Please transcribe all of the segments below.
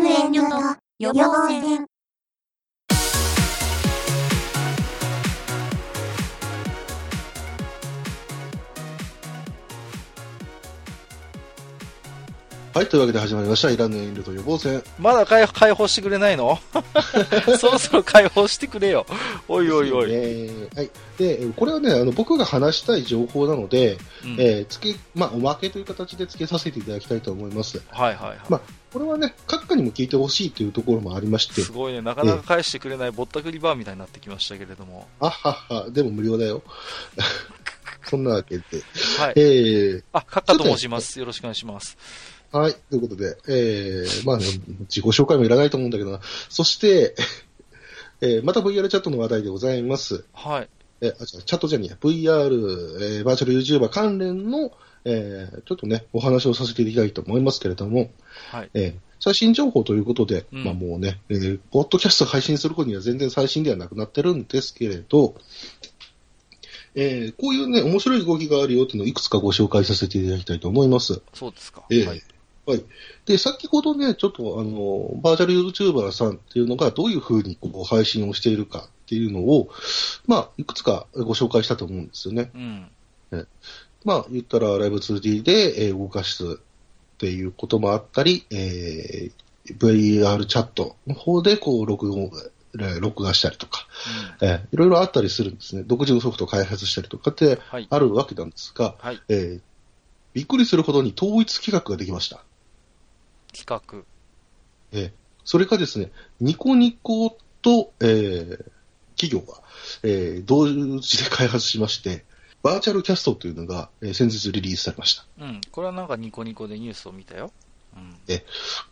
の遠慮と予防はい、というわけで始まりました。いらぬ遠慮と予防戦。まだ解解放してくれないの？そろそろ解放してくれよ。おいおいおい。えーはい。で、これはね、あの、僕が話したい情報なので、うんえーつけ、まあ、おまけという形で付けさせていただきたいと思います。はいはいはい。まあ、これはね、閣下にも聞いてほしいというところもありましてす、ごいね、なかなか返してくれないぼったくりバーみたいになってきましたけれども。あはは、でも無料だよ。そんなわけで。はい。えー、あ、カッカと申します。よろしくお願いします。はい。ということで、えー、まあ、ね、自己紹介もいらないと思うんだけどな。そして、えー、また VR チャットの話題でございます。はい。え、あ、違うチャットじゃねえや。VR、えー、バーチャル YouTuber 関連の、えー、ちょっとね、お話をさせていただきたいと思いますけれども、はい。えー、最新情報ということで、うんまあもうね、えー、ポッドキャスト配信する頃には全然最新ではなくなってるんですけれど、えー、こういうね、面白い動きがあるよっていうのをいくつかご紹介させていただきたいと思います。そうですか。ええはい。はい。で、先ほどね、ちょっとあの、バーチャル YouTuber さんっていうのがどういうふうにこう配信をしているかっていうのを、まあ、いくつかご紹介したと思うんですよね。うん。まあ、言ったらライブ 2D でえー動かすっていうこともあったり、えー VR チャットの方でこう録音、えー録画したりとか、えーいろいろあったりするんですね。独自のソフトを開発したりとかってはい。あるわけなんですが、はい。えーびっくりするほどに統一企画ができました。企画。えーそれがですね、ニコニコと、えー企業が、えー同時で開発しまして、バーチャルキャストというのが、えー先日リリースされました。うん。これはなんかニコニコでニュースを見たよ。うん。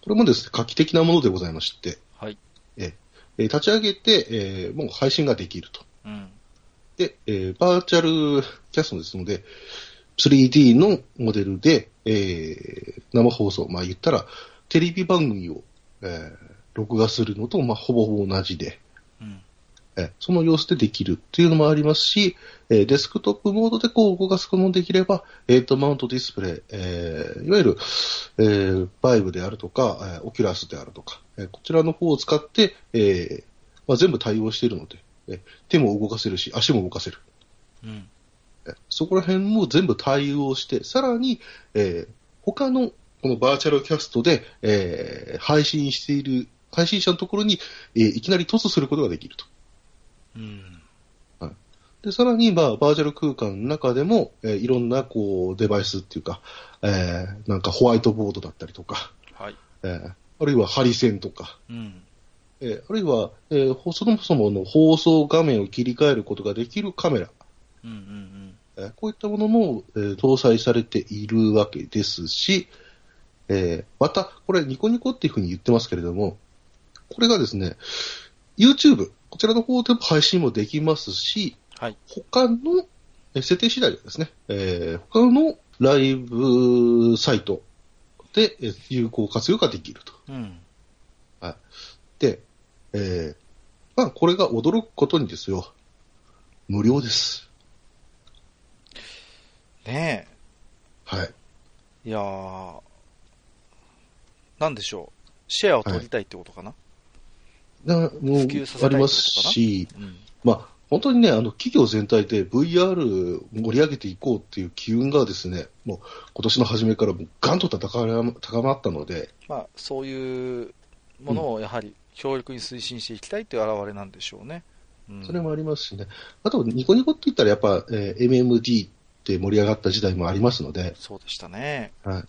これもですね、画期的なものでございまして、はい。えー立ち上げて、えーもう配信ができると。うん。で、えーバーチャルキャストですので、3D のモデルで、えー生放送、まあ言ったら、テレビ番組を、えー録画するのと、まあほぼほぼ同じで、うん。えーその様子でできるっていうのもありますし、えーデスクトップモードでこう動かすこともできれば、えーと、マウントディスプレイ、えーいわゆる、えーバイブであるとか、えーオキュラスであるとか、えーこちらの方を使って、えーまあ、全部対応しているので、えー手も動かせるし、足も動かせる。うん。えーそこら辺も全部対応して、さらに、えー他のこのバーチャルキャストで、えー配信している配信者のところに、えーいきなり突することができると。うん。で、さらに、まあ、バーチャル空間の中でも、えーいろんな、こう、デバイスっていうか、えーなんかホワイトボードだったりとか、はい。えーあるいはハリセンとか、うん。えーあるいは、えーほそもそもの放送画面を切り替えることができるカメラ、うんうんえーこういったものも、えー搭載されているわけですし、えーまた、これ、ニコニコっていうふうに言ってますけれども、これがですね、YouTube、こちらの方でも配信もできますし、はい。他の、えー設定次第でですね、えー他のライブサイトでえー有効活用ができると。うん。で、えーまあ、これが驚くことにですよ、無料です。ねはい。え。いやー、なんでしょう。シェアを取りたいってことかな、なもう普及させたいってことかな？ありますし、うん。まあ、本当にね、あの、企業全体で VR 盛り上げていこうっていう機運がですね、もう今年の初めからもうガンと高ま高まったので、まあ、そういうものをやはり強力に推進していきたいという表れなんでしょうね。うん、それもありますしね。あと、ニコニコって言ったらやっぱ、えー MMD って盛り上がった時代もありますので、そうでしたね。はい。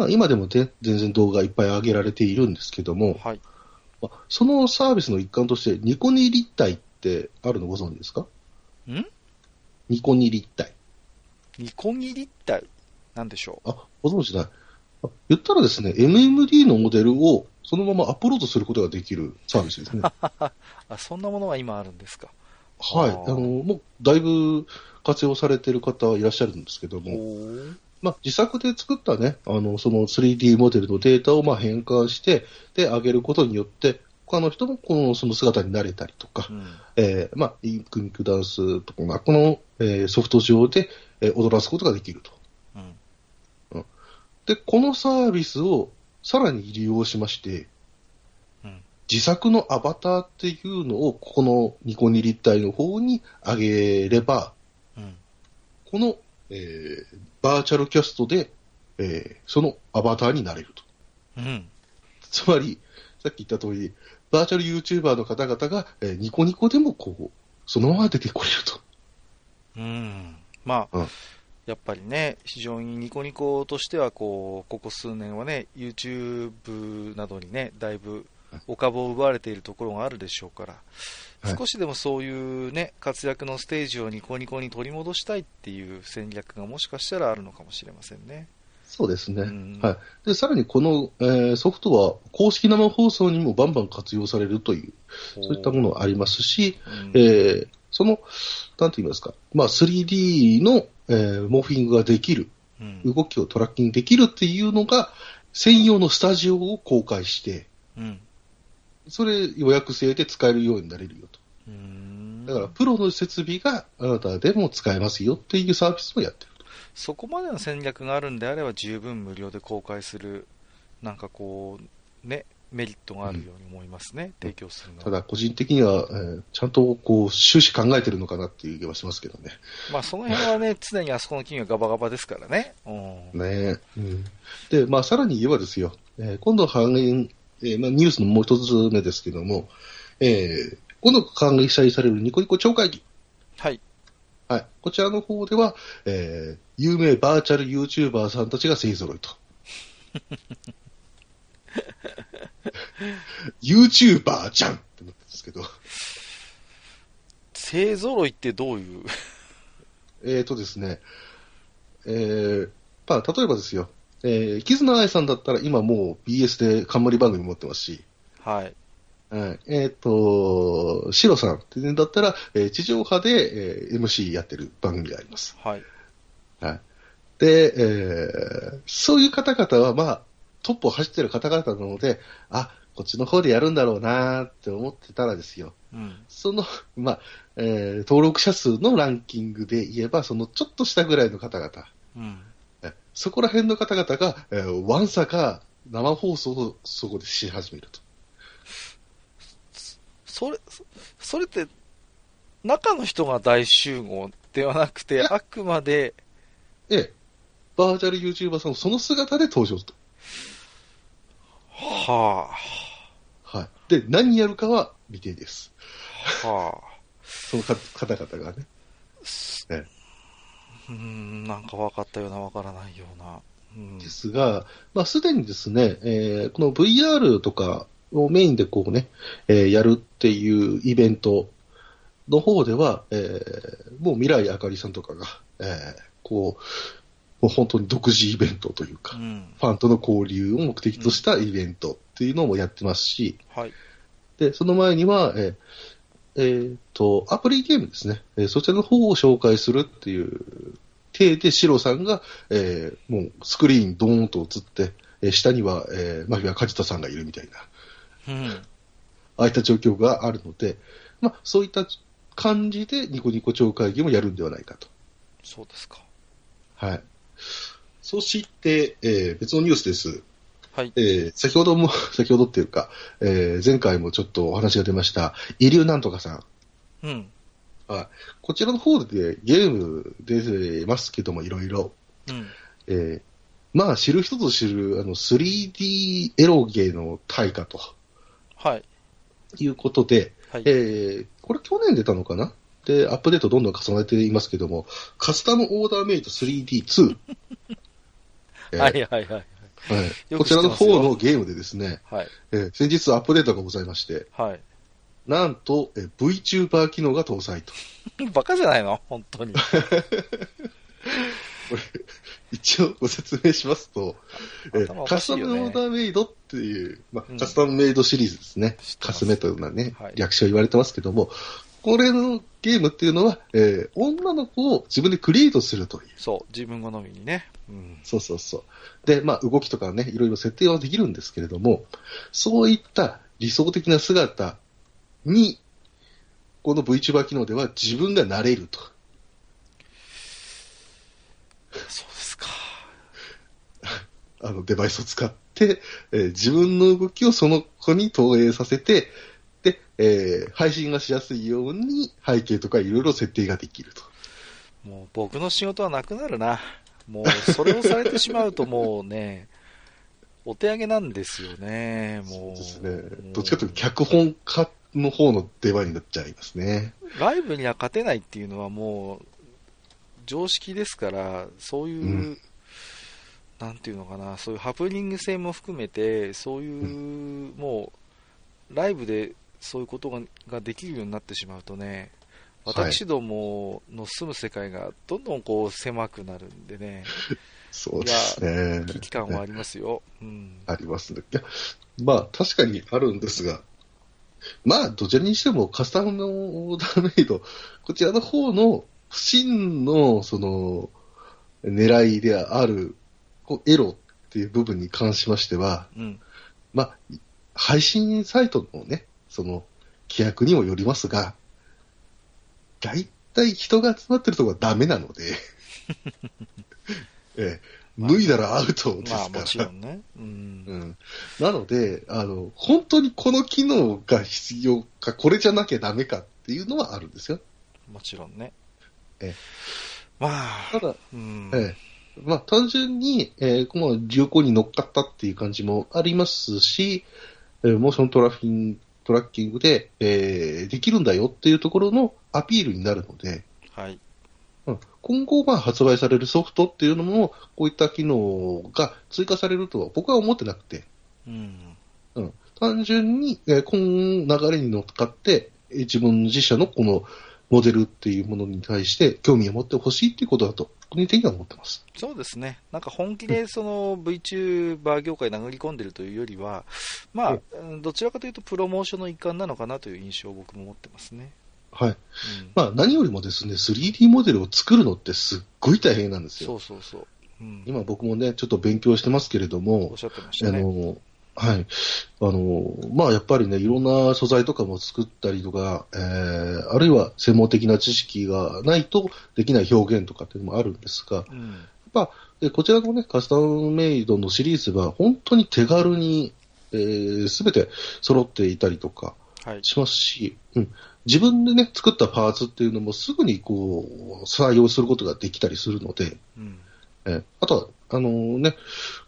まあ、今でもで全然動画いっぱい上げられているんですけども、はい。まあそのサービスの一環として、ニコニ立体ってあるのご存知ですか？ん？ニコニ立体。ニコギ立体なんでしょあ、ご存知ない。あ言ったらですね、MMD のモデルをそのままアップロードすることができるサービスですね。はう。あ、そんなものが今あるんですか？い。あの、もうだいぶ活用されている方いらっしゃるんですけどおも、ーまあ、自作で作ったね、あの、その 3D モデルのデータをまあ変換して、で、上げることによって、他の人もこの、その姿になれたりとかう、ん。えーまあ、インクニクダンスとかが、この、えーソフト上で、えー踊らすことができると。うん。で、このサービスをさらに利用しまして、自作のアバターっていうのを、ここのニコニ立体の方に上げれば、うん。この、えーバーチャルキャストで、えーそのアバターになれると。うん。つまり、さっき言った通り、バーチャル YouTuber の方々が、えーニコニコでもこう、そのまま出てこれると。うん。まあ、うんやっぱりね、非常にニコニコとしては、こう、ここ数年はね、YouTube などにね、だいぶお株を奪われているところがあるでしょうから、はい少しでもそういうね、活躍のステージをニコニコに取り戻したいっていう戦略がもしかしたらあるのかもしれませんね。そうですね。うんはい。で、さらにこの、えーソフトは公式生放送にもバンバン活用されるという、そういったものがありますし、うんえーその、なんて言いますか、まあ 3D の、えーモーフィングができる、うん動きをトラッキングできるっていうのが、専用のスタジオを公開して、うんそれ予約制で使えるようになれるよと。うんだから、プロの設備があなたでも使えますよっていうサービスもやってると。そこまでの戦略があるんであれば十分無料で公開する、なんかこう、ね、メリットがあるように思いますね、提供する。ただ、個人的には、えーちゃんとこう、終始考えてるのかなっていう気はしますけどね。まあその辺はね、常にあそこの金がガバガバですからね。うん。ねうん、で、まあ、さらに言えばですよ、えー今度反映、えーまあ、ニュースのもう一つ目ですけども、えー今度開催されるニコニコ超会議。はい。はい。こちらの方では、えー有名バーチャル YouTuber さんたちが勢揃いと。YouTuber じゃんってなってるんですけど、勢揃いってどういう、えーとですね、えー、まあ、例えばですよ、えー、絆愛さんだったら今もう BS で冠番組持ってますし、はい。はい。えっ、と、シロさんっていうんだったら、えー地上波で、えー MC やってる番組があります。はい。はい。で、えーそういう方々は、まあ、トップを走ってる方々なので、あ、こっちの方でやるんだろうなって思ってたらですよ。うん。その、まあ、えー登録者数のランキングで言えば、そのちょっとしたぐらいの方々、うん。えそこら辺の方々が、えーワンサか生放送をそこでし始めると。それ、そそれって、中の人が大集合ではなくて、あくまで、ええ、バーチャル YouTuber さんもその姿で登場と。ははい。で、何やるかは未定です。あ、はあ。そのか方々がね。えうーん、なんか分かったような分からないような。うんえ、ですが、まあ、すでにですね、えーこの VR とかをメインでこうね、えーやるっていうイベントの方では、えーもう未来あかりさんとかが、えーこう、もう本当に独自イベントというか、うん。ファンとの交流を目的としたイベントっていうのもやってますし、はい。で、その前には、えーえーと、アプリゲームですね。えーそちらの方を紹介するっていう体で、シロさんが、えーもうスクリーンドーンと映って、えー下には、えー、マフィア梶田さんがいるみたいな、うん。ああいった状況があるので、まあ、そういった感じでニコニコ超会議もやるんではないかと。そうですか。はい。そして、えー別のニュースです。はい。えー先ほども、先ほどっていうか、えー前回もちょっとお話が出ました、イリュウなんとかさん。うん。はい。こちらの方でゲーム出てますけども、いろいろ。うん。えーまあ、知る人ぞ知る、あの、3D エロゲーの対価とはい。いうことで、はい。えーこれ去年出たのかな？で、アップデートどんどん重ねていますけども、カスタムオーダーメイド 3D2。え ーはいはいはい。はいよこちらの方のゲームでですね、はい。えー先日アップデートがございまして、はい。なんと、えー VTuber 機能が搭載と。バカじゃないの？本当に。これ、一応ご説明しますと、えーカスタムオーダーメイドっていう、まあうんカスタムメイドシリーズですね。カスメというのはね、はい略称言われてますけども、これのゲームっていうのは、えー女の子を自分でクリエイトするという。そう。自分好みにね。うん。そうそうそう。で、まあ、動きとかね、いろいろ設定はできるんですけれども、そういった理想的な姿に、この VTuber 機能では自分がなれると。そうですか。あのデバイスを使ってて、えー自分の動きをその子に投影させて、で、えー配信がしやすいように背景とかいろいろ設定ができると。もう僕の仕事はなくなるな。もうそれをされてしまうともうね、お手上げなんですよね、もう。ですねも。どっちかというと脚本家の方の出番になっちゃいますね。ライブには勝てないっていうのはもう、常識ですから、そういう、うんなんていうのかな、そういうハプニング性も含めて、そういう、もう、ライブでそういうことがができるようになってしまうとね、はい私どもの住む世界がどんどんこう狭くなるんでね、そうですね。危機感はありますよ。うん。ありますね。いや、まあ確かにあるんですが、まあどちらにしてもカスタムのオーダーメイド、こちらの方の真のその狙いであるこうエロっていう部分に関しましては、うん。まあ配信サイトのね、その規約にもよりますが、大体人が集まってるところはダメなので、ええ、脱いだらアウトですから。まあもちろんね。うん。うんなので、あの、本当にこの機能が必要か、これじゃなきゃダメかっていうのはあるんですよ。もちろんね。ええまあ、ただ、うん。ええ、まあ単純に、えーこの流行に乗っかったっていう感じもありますし、えーモーショントラフィントラッキングで、えーできるんだよっていうところのアピールになるので、はい。うん今後まあ発売されるソフトっていうのも、こういった機能が追加されるとは僕は思ってなくて、うん。うん、単純に、えーこの流れに乗っかって、えー自分自社のこのモデルっていうものに対して興味を持ってほしいっていうことだと、個人的には思ってます。そうですね。なんか本気でその VTuber 業界殴り込んでるというよりは、まあ、うんどちらかというとプロモーションの一環なのかなという印象を僕も持ってますね。はい。うんまあ何よりもですね、3D モデルを作るのってすっごい大変なんですそよ。うそうそう。うん、今僕もね、ちょっと勉強してますけれどおもっ、しゃってましね。の、はい。あの、まあやっぱりね、いろんな素材とかも作ったりとか、えー、あるいは専門的な知識がないとできない表現とかっていうのもあるんですが、うん。でこちらのね、カスタムメイドのシリーズは本当に手軽に、えー、すべて揃っていたりとかはい。しますし、うん、自分でね、作ったパーツっていうのもすぐにこう、採用することができたりするので、うん。えーあとは、あのね、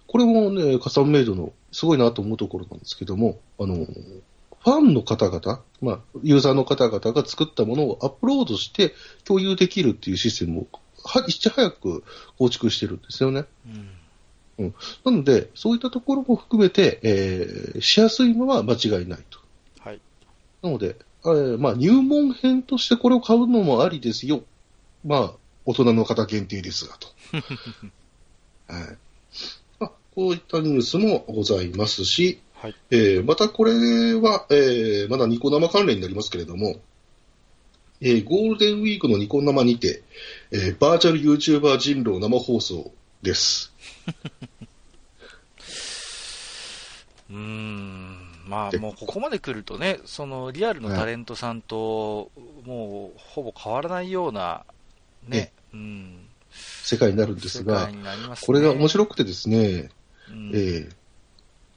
これもね、カスタムメイドのすごいなと思うところなんですけども、あのファンの方々、まあ、ユーザーの方々が作ったものをアップロードして共有できるっていうシステムを、はいち早く構築してるんですよね。うん。なので、そういったところも含めて、えーしやすいのは間違いないと。はい。なので、えーまあ、入門編としてこれを買うのもありですよ。まあ、大人の方限定ですが、と。はい。まあ、こういったニュースもございますし、はい。えーまたこれは、えーまだニコ生関連になりますけれども、えーゴールデンウィークのニコ生にて、えーバーチャル YouTuber 人狼生放送です。うーん。まあでもうここまで来るとね、そのリアルのタレントさんと、もうほぼ変わらないような、ね。うん。世界になるんですがすね。これが面白くてですね、うんえー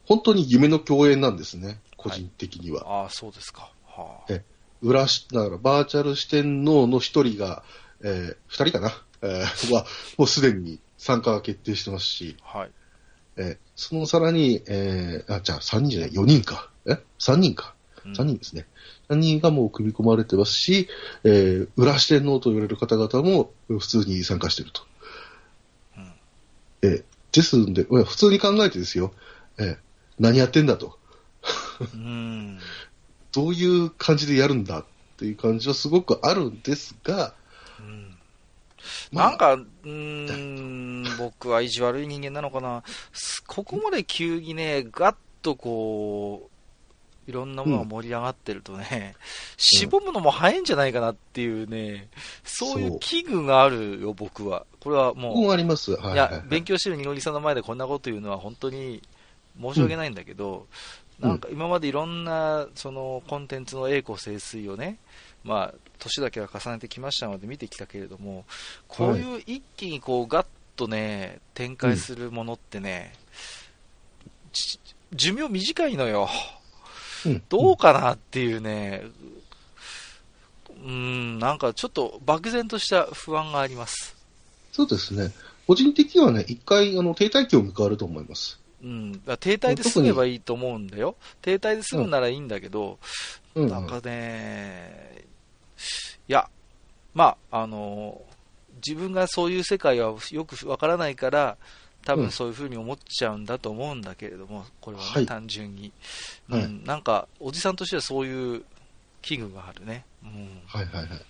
本当に夢の共演なんですね、個人的には。ああ、そうですか。はあ。え裏し、だからバーチャル四天王の一人が、えー二人かな、えー は、もうすでに参加が決定してますし、はい。えーそのさらに、えーあ、じゃあ三人じゃない、四人か。え三人か。うん三人ですね。三人がもう組み込まれてますし、えー裏四天王と言われる方々も普通に参加していると。うんえーですんで、いや普通に考えてですよ、えー何やってんだと。うん。どういう感じでやるんだっていう感じはすごくあるんですが、うんまあなんか、うーん、僕は意地悪い人間なのかな。すここまで急にね、ガッとこう、いろんなものが盛り上がってるとね、しぼむのも早いんじゃないかなっていうね、そういそうう危惧があるよ、僕は。これはももあります。はう、いや、勉強してるにのりさんの前でこんなこと言うのは本当に申し訳ないんだけど、うんなんか今までいろんな、その、コンテンツの栄光盛衰をね、まあ、年だけは重ねてきましたので見てきたけれども、こういう一気にこうガッとね、展開するものってね、ち寿命短いのよ。うんどうかなっていうね、うん、なんかちょっと漠然とした不安があります。そうですね。個人的にはね、一回、あの、停滞期を迎えると思います。うん、だ停滞で済めばいいと思うんだよ。停滞で済むならいいんだけど、うん。なんかね、いや、まあ、あの、自分がそういう世界はよくわからないから、多うん分そういうふうに思っちゃうんだと思うんだけれども、これはね、はい単純に、はいうん。なんか、おじさんとしてはそういう危惧があるね。うん。はいはいはい。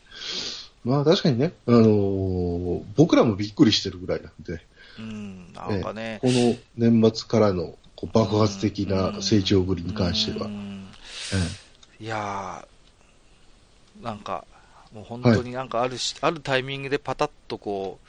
まあ確かにね、あのー僕らもびっくりしてるぐらいなんで、うん、なんかね、この年末からのこう爆発的な成長ぶりに関しては。う。ん。えいやー、なんか、もう本当になんかあるし、あるタイミングでパタッとこう、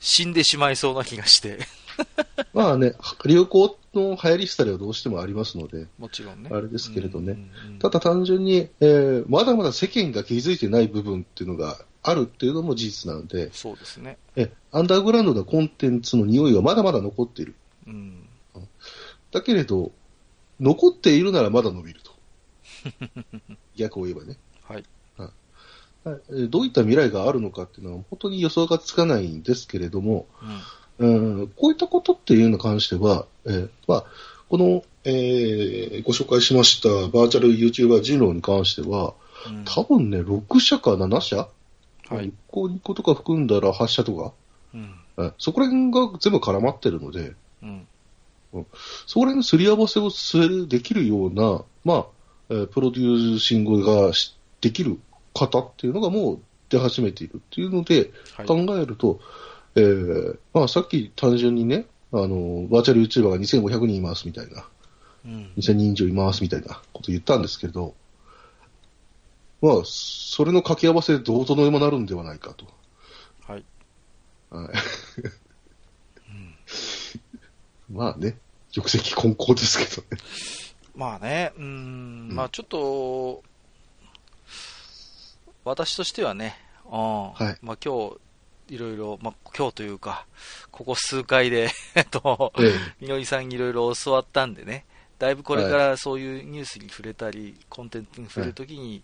死んでしまいそうな気がして、え まあね、流行の流行り廃りはどうしてもありますので、もちろんね。あれですけれどねうんうんうんただ単純に、えーまだまだ世間が気づいてない部分っていうのがあるっていうのも事実なので、そうですね。えアンダーグラウンドなコンテンツの匂いはまだまだ残っている。うん。だけれど、残っているならまだ伸びると。逆を言えばね。はい。どういった未来があるのかっていうのは本当に予想がつかないんですけれども、うん。うん、こういったことっていうのに関しては、えーまあ、この、えーご紹介しましたバーチャル YouTuber 人狼に関しては、うん多分ね、6社か7社、はい1個2個とか含んだら8社とか、うん。うんそこら辺が全部絡まってるので、うん。そこら辺のすり合わせをするできるような、まあ、えープロデューシングがしできる方っていうのがもう出始めているっていうので、はい。考えると、えーまあ、さっき単純にね、あの、バーチャル YouTuber が2500人いますみたいな、うん。2000人以上いますみたいなこと言ったんですけれど、まあ、それの掛け合わせでどうとでもなるんではないかと。はい。はい。うん まあね、玉石混交ですけどね。まあね、うん、うんまあちょっと、私としてはね、うん、はいまあ今日、いろいろ、まあ今日というか、ここ数回で、えっと、えみのりさんにいろいろ教わったんでね、だいぶこれからそういうニュースに触れたり、コンテンツに触れるときに、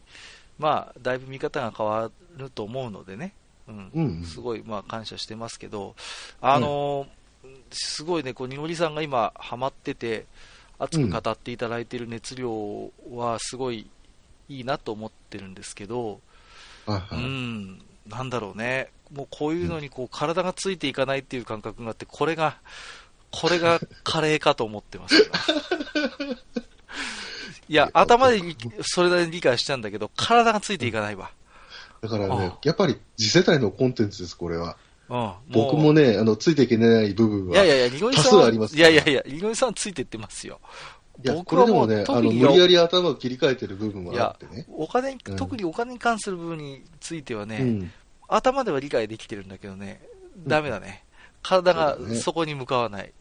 まあ、だいぶ見方が変わると思うのでね、うん、うんうん。すごい、まあ、感謝してますけど、あのーすごいね、こう、にのりさんが今、ハマってて、熱く語っていただいている熱量は、すごいいいなと思ってるんですけど、はいはい。うん、なんだろうね、もうこういうのにこう体がついていかないっていう感覚があって、これが、これがカレーかと思ってますよ。いや、頭で理それなりに理解したんだけど、体がついていかないわ。だからねあ、やっぱり次世代のコンテンツです、これは。うん、僕もね、あの、ついていけない部分は。いやいやいや、リノイさん多数は、ありますからいやいやいや、リノイさんついてってますよ。いや、僕はもうこれでもね、あの、無理やり頭を切り替えてる部分いはあやってね。お金、うん特にお金に関する部分についてはね、うん。頭では理解できてるんだけどね、ダメだね。体がそこに向かわない。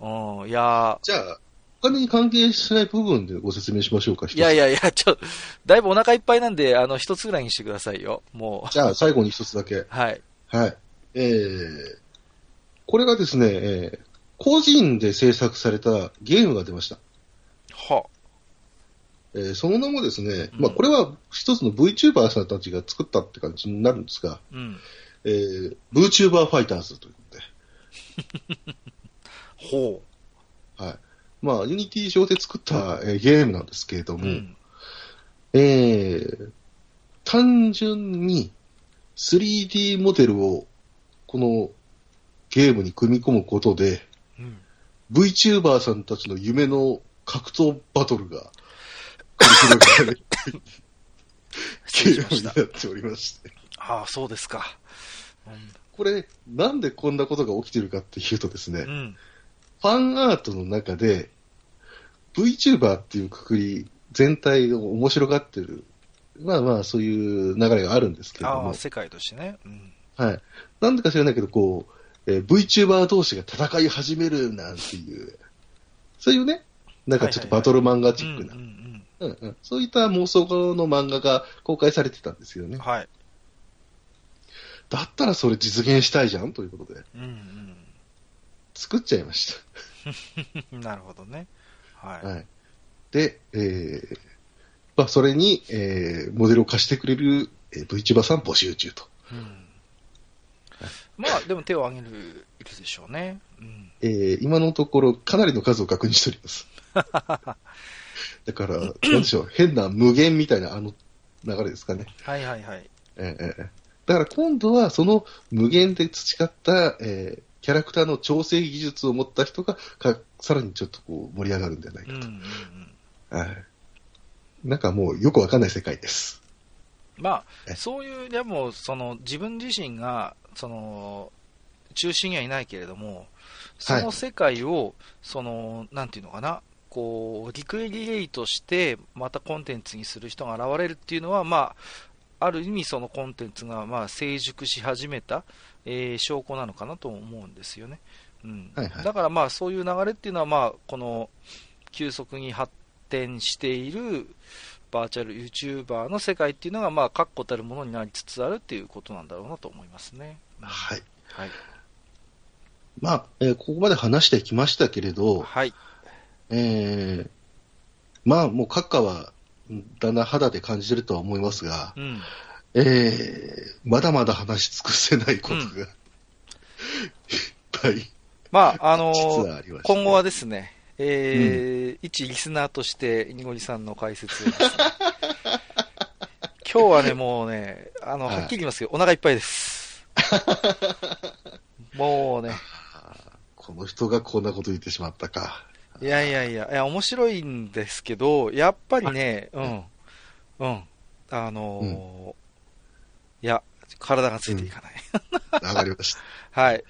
うん、いやじゃあ、お金に関係しない部分でご説明しましょうか、ーいやいや。やいや、ちょ、だいぶお腹いっぱいなんで、あの、一つぐらいにしてくださいよ。もじゃあ、最後に一つだけう。。はい。はい。えー、これがですね、えー、個人で制作されたゲームが出ました。は。えーその名もですね、うんまあ、これは一つの VTuber さんたちが作ったって感じになるんですが、うん。えー、VTuber ファイターズということで、ほはい。まあ、 Unity 上で作った、えーゲームなんですけれどう。も、うん。えー、単純に 3D モデルをこのゲームに組み込むことで、うん。VTuber さんたちの夢の格闘バトルが繰り広げられる失ゲームに。なっておりまして。ああ、そうですか。これ、なんでこんなことが起きてるかっていうとですね、うん。うん。ファンアートの中で VTuber っていうくくり全体を面白がってる、まあまあそういう流れがあるんですけれども世界としてね。うん。はい。なんでか知らないけど、こう、えー VTuber 同士が戦い始めるなんていう、そういうね、なんかちょっとバトル漫画チックな、そういった妄想の漫画が公開されてたんですよねうん。。はい。だったらそれ実現したいじゃん？ということで、うんうん。作っちゃいました。なるほどね。はい。はい。で、えー、まあ、それに、えー、モデルを貸してくれる、えー、VTuber さん募集中と。うん。まあ、でも手を挙げる、いるでしょうね。うん。えー、今のところかなりの数を確認しております。だから、なんでしょう、変な無限みたいなあの流れですかね。はいはいはい。えーえーだから今度はその無限で培った、えーキャラクターの調整技術を持った人がかさらにちょっとこう盛り上がるんじゃないかうんうんうん。と。はいなんかもうよくわかんない世界です。まえあ、そういう、でも、その、自分自身が、その、中心にはいないけれども、その世界を、その、なんていうのかな、こう、リクリエイトして、またコンテンツにする人が現れるっていうのは、まあ、ある意味そのコンテンツが、まあ、成熟し始めた、えー証拠なのかなと思うんですよね。うん。はいはいだからまあ、そういう流れっていうのは、まあ、この、急速に発展している、バーチャル YouTuber の世界っていうのが、まあ、確固たるものになりつつあるっていうことなんだろうなと思いますね。はい。はい。まあ、えーここまで話してきましたけれど、はい。えーまあもう閣下はだんだん肌で感じてるとは思いますが、うん。えーまだまだ話し尽くせないことが、いっぱい、まあ、あの実ー今後はですね、えー一リスナーとして、にごりさんの解説をね。今日はね、もうね、あの、はい。はっきり言いますけど、お腹いっぱいです。もうね、この人がこんなこと言ってしまったか。いやいやいや、いや、面白いんですけど、やっぱりね、うん、うん、あのーいや、体がついていかない。わかりました。はい。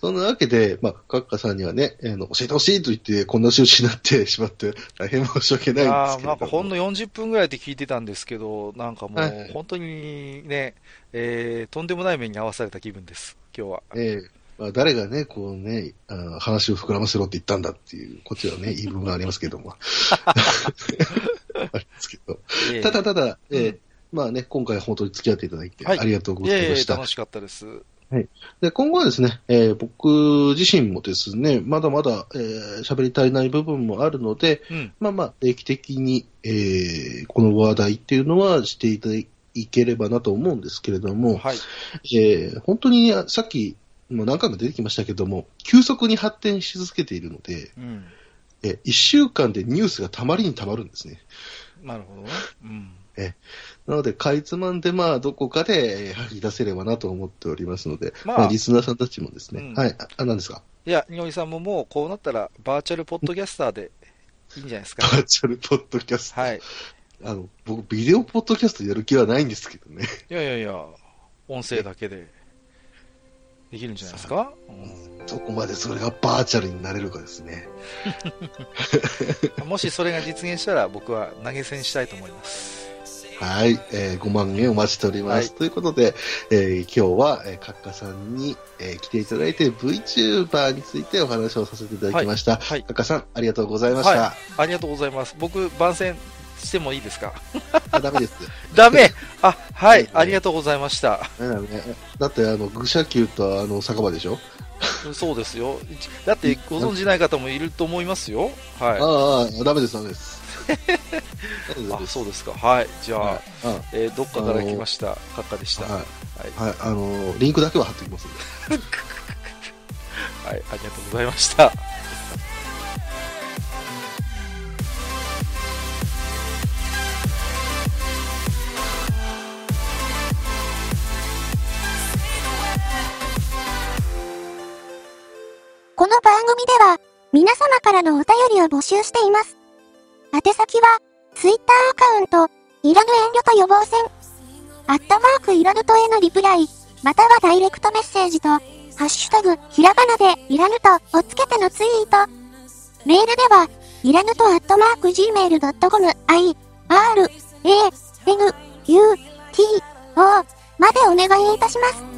そんなわけで、まあ、閣下さんにはね、えーの教えてほしいと言って、こんな仕打ちになってしまって、大変申し訳ないんですけれども。なんかほんの40分ぐらいで聞いてたんですけど、なんかもはい、う本当にね、えーとんでもない目に遭わされた気分です、今日は。ええまあ、誰がね、こうね、話を膨らませろって言ったんだっていう、こっちはね、言い分がありますけども。ありますけど。ええただただ、ええうんまあね、今回本当に付き合っていただいて、はいありがとうございました。楽しかったです。で今後はですね、えー僕自身もですね、まだまだえー喋、り足りない部分もあるので、うん。まあまあ、定期的に、えーこの話題っていうのはしていただければなと思うんですけれども、はい。えー本当にさっきもう何回も出てきましたけども、急速に発展し続けているので、うん。え1週間でニュースがたまりにたまるんですね。なるほどね。うん。なので、かいつまんで、まあ、どこかでえー吐き出せればなと思っておりますので、まあまあ、リスナーさんたちもですね、うんはい、あ、あ何ですか？いや、におりさんももうこうなったら、バーチャルポッドキャスターでいいんじゃないですバか。ーチャルポッドキャスト。はい。あの、僕、ビデオポッドキャストやる気はないんですけどね。いやいやいや、音声だけでできるんじゃないですか？そこまでそれがバーチャルになれるかですね。う んもしそれが実現したら、僕は投げ銭したいと思います。はい、えー5万円お待ちしております。はいということで、えー今日は、えー、カッカさんに、えー来ていただいて VTuber についてお話をさせていただきました。はいカッカさん、ありがとうございました。はいありがとうございます。僕、番宣してもいいですか？あ、ダメです。ダメ？あ、はいはい、ありがとうございました。ダメだね。だって、あの、愚者級とあの、酒場でしょ？そうですよ。だって、ご存じない方もいると思いますよ。あはあ、ダメです、ダメです。あ、そうですか。はい。じゃあ、はいあえーどっかから来ました。カッカでした。は。はいい、はい、あの、リンクだけは貼っておきますんで。はい。ありがとうございました。この番組では、皆様からのお便りを募集しています。宛先は、Twitter アカウント、いらぬ遠慮と予防線、アットマークいらぬとへのリプライ、またはダイレクトメッセージと、ハッシュタグ、ひらがなで、いらぬと、をつけてのツイート。メールでは、いらぬとアットマーク gmail.com、i, r, a, n, u, t, o までお願いいたします。